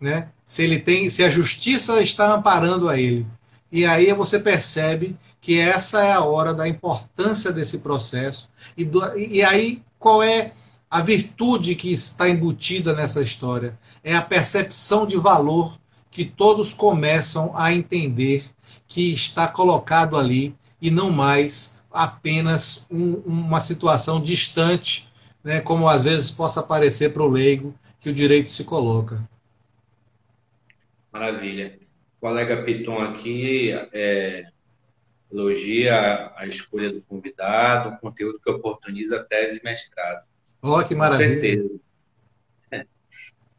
Né? Se ele tem, se a justiça está amparando a ele. E aí você percebe que essa é a hora da importância desse processo. E, do, e aí qual é a virtude que está embutida nessa história? É a percepção de valor que todos começam a entender que está colocado ali e não mais apenas um, uma situação distante né, como às vezes possa parecer para o leigo que o direito se coloca. Maravilha. O colega Piton aqui é, elogia a escolha do convidado, o conteúdo que oportuniza a tese de mestrado. Oh, que maravilha. Com certeza.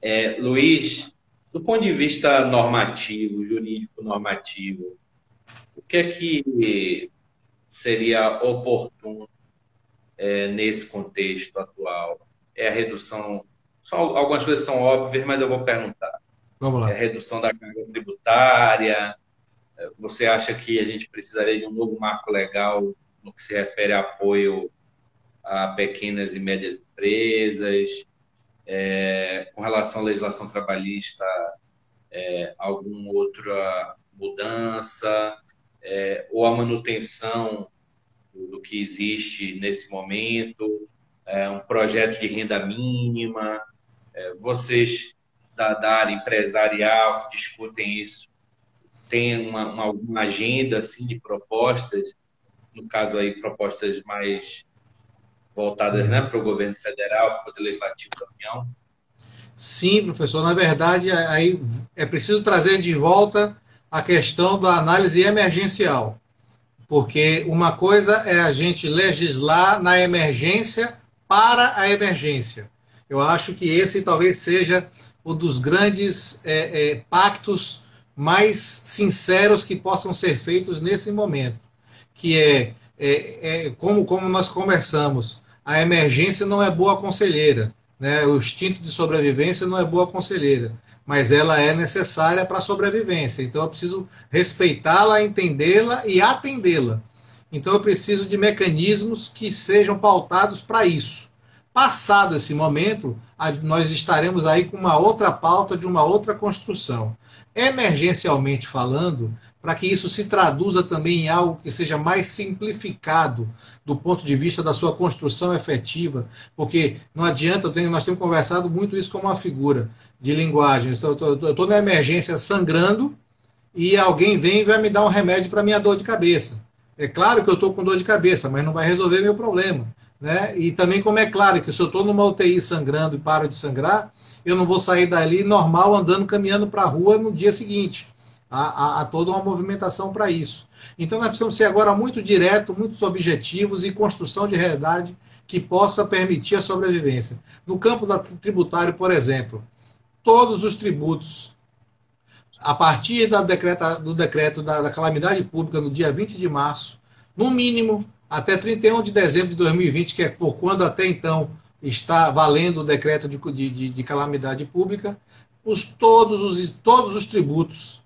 É, Luiz, do ponto de vista normativo, jurídico normativo, o que é que seria oportuno é, nesse contexto atual? É a redução. Só algumas coisas são óbvias, mas eu vou perguntar. Vamos lá. É a redução da carga tributária. É, você acha que a gente precisaria de um novo marco legal no que se refere a apoio a pequenas e médias empresas? É, com relação à legislação trabalhista, é, alguma outra mudança? É, ou a manutenção do que existe nesse momento, é, um projeto de renda mínima. É, vocês da, da, área empresarial discutem isso, tem uma, uma, uma agenda assim, de propostas, no caso aí, propostas mais voltadas né, para o governo federal, para o Poder Legislativo da União? Sim, professor. Na verdade, aí é preciso trazer de volta a questão da análise emergencial. Porque uma coisa é a gente legislar na emergência para a emergência. Eu acho que esse talvez seja um dos grandes é, é, pactos mais sinceros que possam ser feitos nesse momento, que é, é, é, como, como nós conversamos, a emergência não é boa conselheira, né? o instinto de sobrevivência não é boa conselheira mas ela é necessária para a sobrevivência. Então eu preciso respeitá-la, entendê-la e atendê-la. Então eu preciso de mecanismos que sejam pautados para isso. Passado esse momento, nós estaremos aí com uma outra pauta de uma outra construção. Emergencialmente falando, para que isso se traduza também em algo que seja mais simplificado do ponto de vista da sua construção efetiva, porque não adianta, nós temos conversado muito isso como uma figura de linguagem. Eu estou na emergência sangrando e alguém vem e vai me dar um remédio para minha dor de cabeça. É claro que eu estou com dor de cabeça, mas não vai resolver meu problema. Né? E também como é claro que se eu estou numa UTI sangrando e paro de sangrar, eu não vou sair dali normal andando, caminhando para a rua no dia seguinte. Há, há, há toda uma movimentação para isso. Então nós precisamos ser agora muito direto, muitos objetivos e construção de realidade que possa permitir a sobrevivência. No campo da tributário, por exemplo, todos os tributos, a partir da decreta, do decreto da, da calamidade pública no dia 20 de março, no mínimo até 31 de dezembro de 2020, que é por quando até então está valendo o decreto de, de, de calamidade pública, os, todos, os, todos os tributos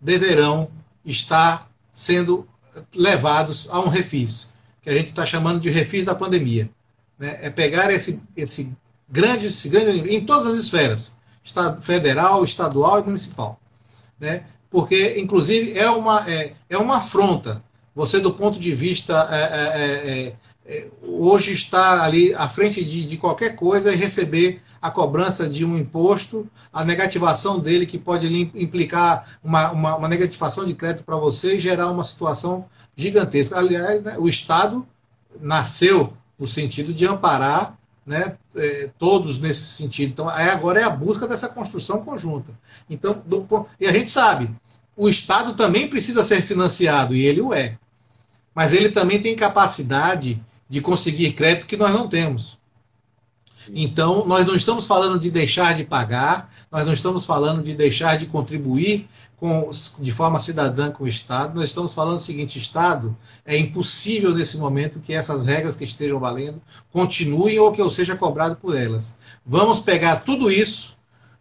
deverão estar sendo levados a um refis, que a gente está chamando de refis da pandemia. Né? É pegar esse, esse, grande, esse grande. em todas as esferas, estado, federal, estadual e municipal. Né? Porque, inclusive, é uma, é, é uma afronta. Você, do ponto de vista é, é, é, é hoje está ali à frente de, de qualquer coisa e receber a cobrança de um imposto, a negativação dele, que pode implicar uma, uma, uma negativação de crédito para você e gerar uma situação gigantesca. Aliás, né, o Estado nasceu no sentido de amparar né, é, todos nesse sentido. Então, agora é a busca dessa construção conjunta. Então, do, e a gente sabe, o Estado também precisa ser financiado, e ele o é. Mas ele também tem capacidade de conseguir crédito que nós não temos. Então, nós não estamos falando de deixar de pagar, nós não estamos falando de deixar de contribuir com, de forma cidadã com o Estado, nós estamos falando o seguinte: Estado, é impossível nesse momento que essas regras que estejam valendo continuem ou que eu seja cobrado por elas. Vamos pegar tudo isso,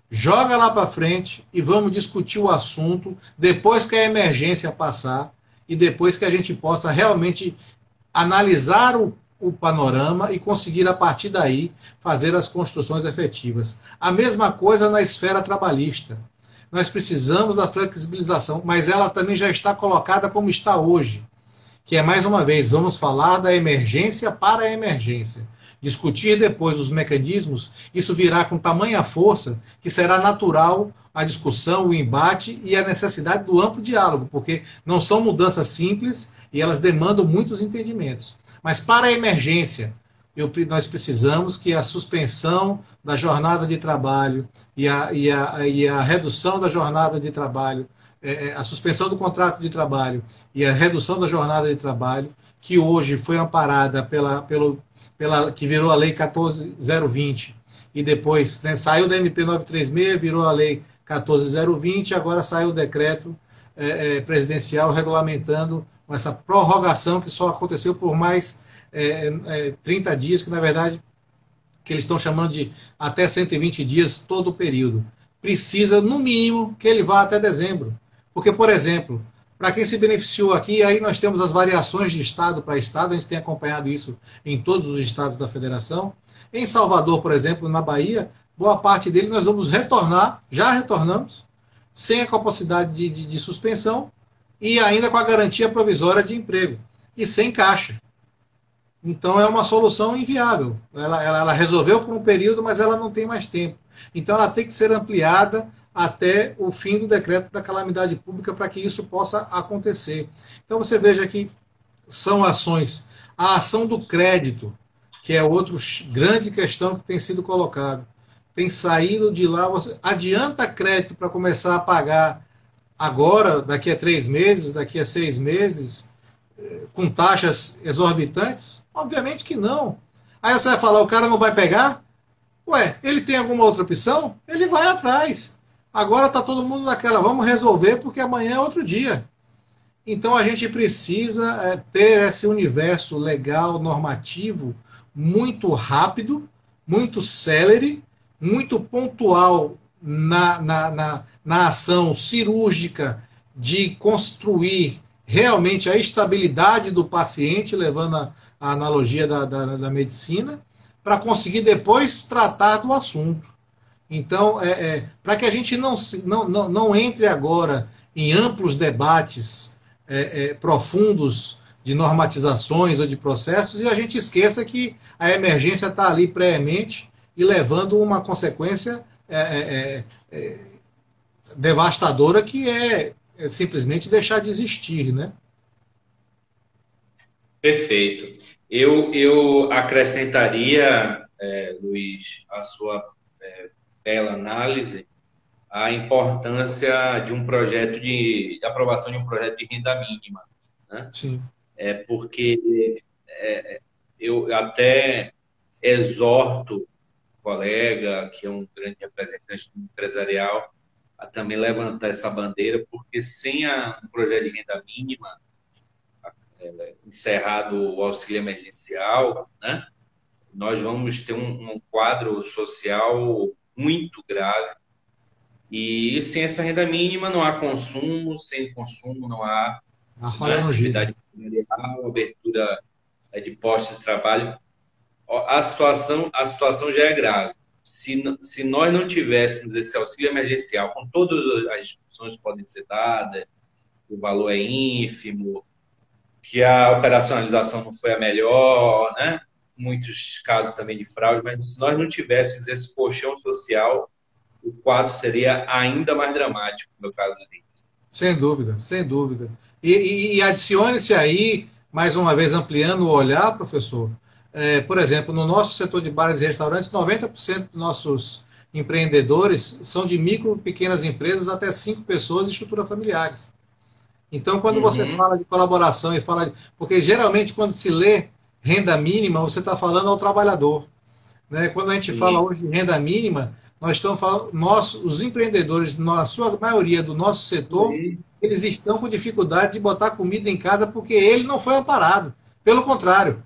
joga lá para frente e vamos discutir o assunto depois que a emergência passar e depois que a gente possa realmente analisar o o panorama e conseguir, a partir daí, fazer as construções efetivas. A mesma coisa na esfera trabalhista. Nós precisamos da flexibilização, mas ela também já está colocada como está hoje, que é, mais uma vez, vamos falar da emergência para a emergência. Discutir depois os mecanismos, isso virá com tamanha força que será natural a discussão, o embate e a necessidade do amplo diálogo, porque não são mudanças simples e elas demandam muitos entendimentos. Mas para a emergência, eu, nós precisamos que a suspensão da jornada de trabalho e a, e a, e a redução da jornada de trabalho, é, é, a suspensão do contrato de trabalho e a redução da jornada de trabalho, que hoje foi amparada pela, pelo, pela que virou a Lei 14020 e depois né, saiu da MP 936, virou a Lei 14020, agora saiu o decreto é, é, presidencial regulamentando essa prorrogação que só aconteceu por mais é, é, 30 dias, que na verdade que eles estão chamando de até 120 dias todo o período. Precisa, no mínimo, que ele vá até dezembro. Porque, por exemplo, para quem se beneficiou aqui, aí nós temos as variações de estado para estado, a gente tem acompanhado isso em todos os estados da federação. Em Salvador, por exemplo, na Bahia, boa parte dele nós vamos retornar, já retornamos, sem a capacidade de, de, de suspensão, e ainda com a garantia provisória de emprego e sem caixa. Então é uma solução inviável. Ela, ela, ela, resolveu por um período, mas ela não tem mais tempo. Então ela tem que ser ampliada até o fim do decreto da calamidade pública para que isso possa acontecer. Então você veja que são ações. A ação do crédito, que é outra grande questão que tem sido colocada. Tem saído de lá, você adianta crédito para começar a pagar agora, daqui a três meses, daqui a seis meses, eh, com taxas exorbitantes? Obviamente que não. Aí você vai falar, o cara não vai pegar? Ué, ele tem alguma outra opção? Ele vai atrás. Agora está todo mundo naquela, vamos resolver porque amanhã é outro dia. Então a gente precisa é, ter esse universo legal, normativo, muito rápido, muito célere, muito pontual na, na, na, na ação cirúrgica de construir realmente a estabilidade do paciente, levando a, a analogia da, da, da medicina, para conseguir depois tratar do assunto. Então, é, é para que a gente não, não, não, não entre agora em amplos debates é, é, profundos de normatizações ou de processos e a gente esqueça que a emergência está ali previamente e levando uma consequência é, é, devastadora que é, simplesmente deixar de existir, né? Perfeito. Eu, eu acrescentaria, Luiz, a sua bela análise, a importância de um projeto de, de aprovação de um projeto de renda mínima. Né? Sim é porque é, eu até exorto o colega, que é um grande representante do empresarial, a também levantar essa bandeira, porque sem a, um projeto de renda mínima, é, encerrado o auxílio emergencial, né, nós vamos ter um, um quadro social muito grave. E sem essa renda mínima não há consumo, sem consumo não há né, atividade comercial, abertura é, de postos de trabalho. A situação, a situação já é grave. Se, se nós não tivéssemos esse auxílio emergencial, com todas as discussões que podem ser dadas, o valor é ínfimo, que a operacionalização não foi a melhor, né? Muitos casos também de fraude, mas se nós não tivéssemos esse colchão social, o quadro seria ainda mais dramático, no caso do Sem dúvida, sem dúvida. E, e, e adicione-se aí, mais uma vez ampliando o olhar, professor, é, por exemplo, no nosso setor de bares e restaurantes, 90% dos nossos empreendedores são de micro, pequenas empresas até cinco pessoas e estrutura familiares. Então, quando uhum. você fala de colaboração e fala. De, porque geralmente, quando se lê renda mínima, você está falando ao trabalhador. Né? Quando a gente Sim. fala hoje de renda mínima, nós estamos falando, nós, os empreendedores, na sua maioria do nosso setor, Sim eles estão com dificuldade de botar comida em casa porque ele não foi amparado. Pelo contrário,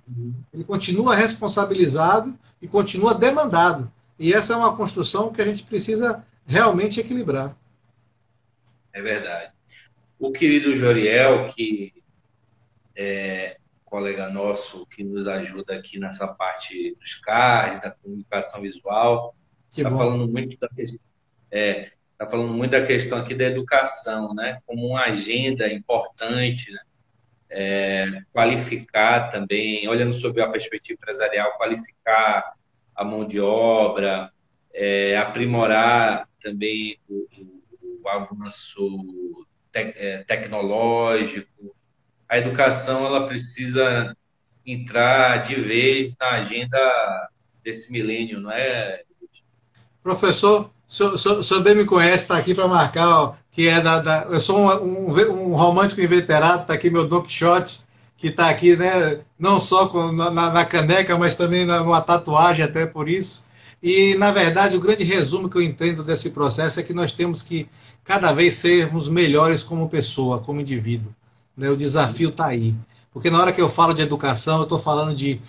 ele continua responsabilizado e continua demandado. E essa é uma construção que a gente precisa realmente equilibrar. É verdade. O querido Joriel, que é colega nosso que nos ajuda aqui nessa parte dos cards, da comunicação visual, está falando muito da questão. É, está falando muito da questão aqui da educação, né? Como uma agenda importante, né? É, qualificar também, olhando sobre a perspectiva empresarial, qualificar a mão de obra, é, aprimorar também o, o, o avanço te, é, tecnológico. A educação ela precisa entrar de vez na agenda desse milênio, não é? Professor, o senhor, bem me conhece, está aqui para marcar, ó, que é da, da Eu sou um, um, um, romântico inveterado, está aqui meu Don Quixote, que está aqui, né, não só com, na, na, caneca, mas também numa tatuagem, até por isso. E, na verdade, o grande resumo que eu entendo desse processo é que nós temos que cada vez sermos melhores como pessoa, como indivíduo. Né? O desafio está aí. Porque na hora que eu falo de educação, eu estou falando de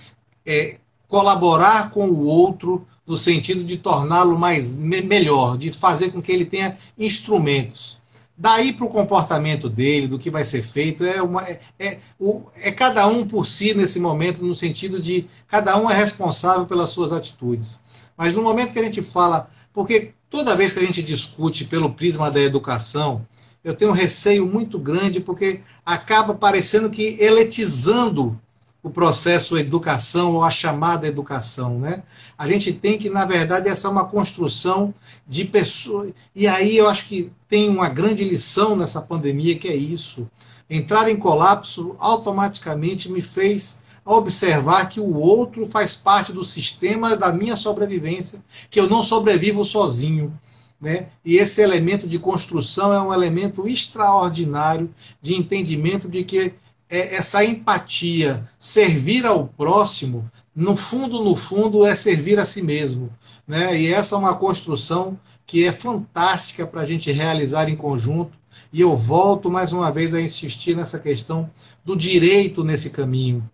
é, colaborar com o outro no sentido de torná-lo mais me, melhor, de fazer com que ele tenha instrumentos. Daí para o comportamento dele, do que vai ser feito, é, uma, é, é, o, é cada um por si nesse momento, no sentido de cada um é responsável pelas suas atitudes. Mas no momento que a gente fala, porque toda vez que a gente discute pelo prisma da educação, eu tenho um receio muito grande, porque acaba parecendo que eletizando o processo educação ou a chamada educação, né? A gente tem que, na verdade, essa é uma construção de pessoas. E aí eu acho que tem uma grande lição nessa pandemia que é isso. Entrar em colapso automaticamente me fez observar que o outro faz parte do sistema da minha sobrevivência, que eu não sobrevivo sozinho. Né? E esse elemento de construção é um elemento extraordinário de entendimento de que é essa empatia, servir ao próximo, no fundo, no fundo, é servir a si mesmo. Né? E essa é uma construção que é fantástica para a gente realizar em conjunto. E eu volto mais uma vez a insistir nessa questão do direito nesse caminho.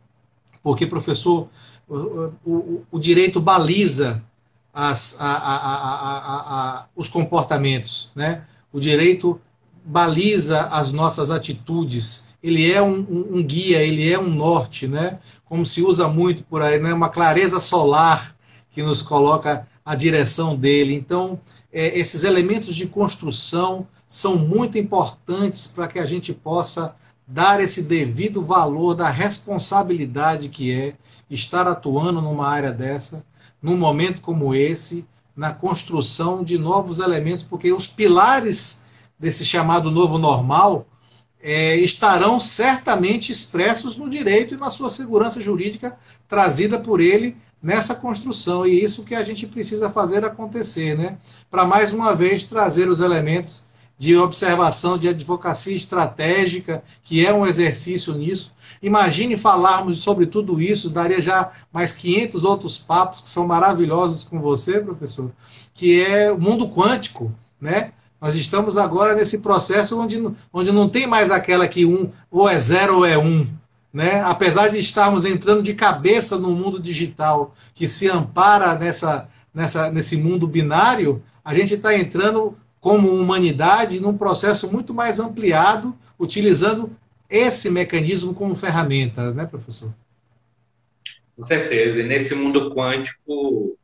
Porque, professor, o, o, o direito baliza as, a, a, a, os comportamentos. Né? O direito baliza as nossas atitudes, ele é um, um, um, guia, ele é um norte, né? como se usa muito por aí, né? uma clareza solar que nos coloca a direção dele. Então, é, esses elementos de construção são muito importantes para que a gente possa dar esse devido valor da responsabilidade que é estar atuando numa área dessa, num momento como esse, na construção de novos elementos, porque os pilares desse chamado novo normal é, estarão certamente expressos no direito e na sua segurança jurídica trazida por ele nessa construção. E isso que a gente precisa fazer acontecer, né? Para mais uma vez trazer os elementos de observação de advocacia estratégica, que é um exercício nisso. Imagine falarmos sobre tudo isso, daria já mais 500 outros papos que são maravilhosos com você, professor, que é o mundo quântico, né? Nós estamos agora nesse processo onde, onde não tem mais aquela que um ou é zero ou é um. Né? Apesar de estarmos entrando de cabeça no mundo digital que se ampara nessa, nessa, nesse mundo binário, a gente está entrando como humanidade num processo muito mais ampliado, utilizando esse mecanismo como ferramenta, né, professor? Com certeza. E nesse mundo quântico,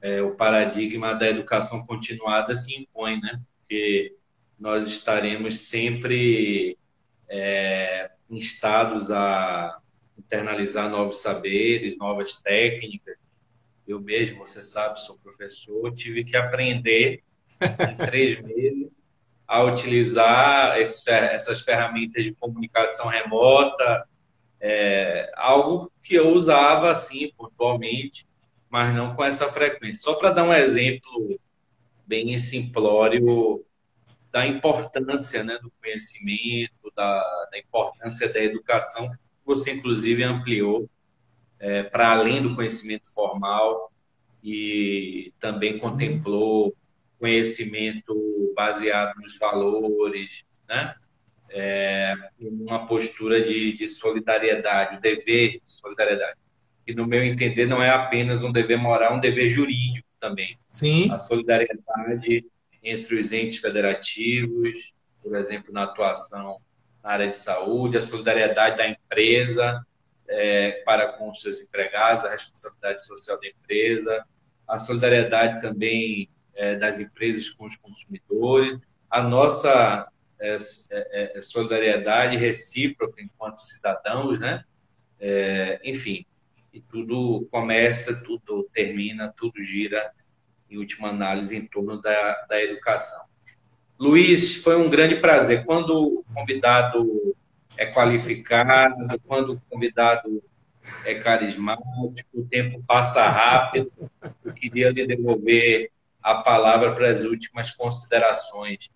é, o paradigma da educação continuada se impõe, né? porque nós estaremos sempre é, instados a internalizar novos saberes, novas técnicas. Eu mesmo, você sabe, sou professor, tive que aprender em três meses a utilizar essas ferramentas de comunicação remota, é, algo que eu usava assim pontualmente, mas não com essa frequência. Só para dar um exemplo bem simplório da importância né, do conhecimento, da, da, importância da educação, que você inclusive ampliou é, para além do conhecimento formal e também Sim. contemplou conhecimento baseado nos valores, né? É, uma postura de, de solidariedade, o dever de solidariedade. E, no meu entender, não é apenas um dever moral, é um dever jurídico também. Sim. A solidariedade entre os entes federativos, por exemplo, na atuação na área de saúde, a solidariedade da empresa é, para com os seus empregados, a responsabilidade social da empresa, a solidariedade também é, das empresas com os consumidores, a nossa é, é, é solidariedade recíproca enquanto cidadãos, né? É, enfim, e tudo começa, tudo termina, tudo gira, em última análise, em torno da, da educação. Luiz, foi um grande prazer. Quando o convidado é qualificado, quando o convidado é carismático, o tempo passa rápido. Eu queria lhe devolver a palavra para as últimas considerações.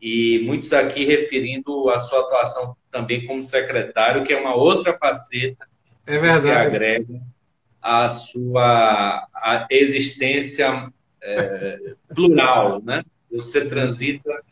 E muitos aqui referindo a sua atuação também como secretário, que é uma outra faceta é verdade. que se agrega à sua à existência é, plural, né? Você transita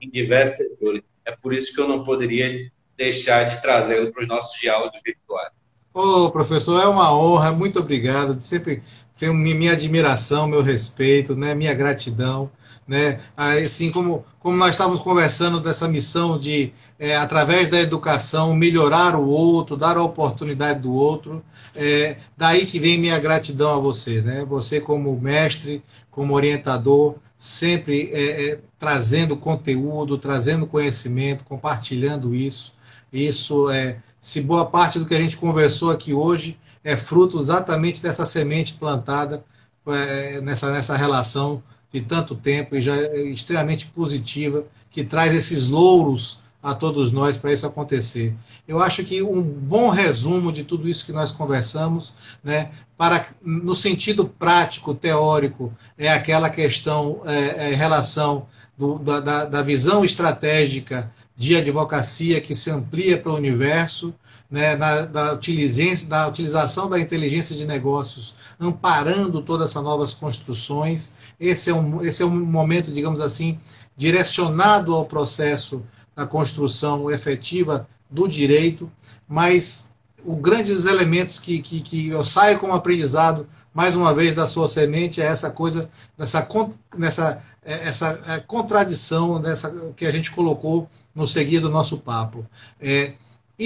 em diversos setores. É por isso que eu não poderia deixar de trazê-lo para os nossos diálogos virtuais. Ô, oh, professor, é uma honra, muito obrigado. Sempre tenho minha admiração, meu respeito, né, minha gratidão. Né? Assim como, como nós estávamos conversando dessa missão de, é, através da educação, melhorar o outro, dar a oportunidade do outro, é, daí que vem minha gratidão a você, né? Você como mestre, como orientador, sempre é, é trazendo conteúdo, trazendo conhecimento, compartilhando isso. Isso é, se boa parte do que a gente conversou aqui hoje é fruto exatamente dessa semente plantada é, nessa, nessa relação de tanto tempo e já é extremamente positiva, que traz esses louros a todos nós para isso acontecer. Eu acho que um bom resumo de tudo isso que nós conversamos, né, para no sentido prático, teórico, é aquela questão é, é, relação do, da, da visão estratégica de advocacia que se amplia para o universo, né, da, da, da utilização da inteligência de negócios, amparando todas essas novas construções. Esse é um, esse é um momento, digamos assim, direcionado ao processo da construção efetiva do direito, mas os grandes elementos que, que, que eu saio como aprendizado, mais uma vez, da sua semente, é essa coisa, dessa, nessa, é, essa é, contradição dessa, que a gente colocou no seguir do nosso papo. É,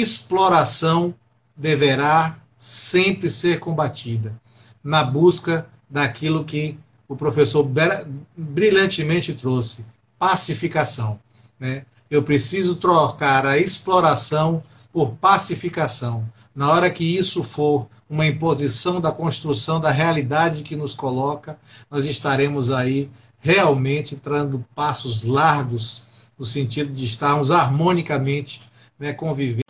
exploração deverá sempre ser combatida na busca daquilo que o professor brilhantemente trouxe: pacificação. Né? Eu preciso trocar a exploração por pacificação. Na hora que isso for uma imposição da construção da realidade que nos coloca, nós estaremos aí realmente dando passos largos no sentido de estarmos harmonicamente né, convivendo.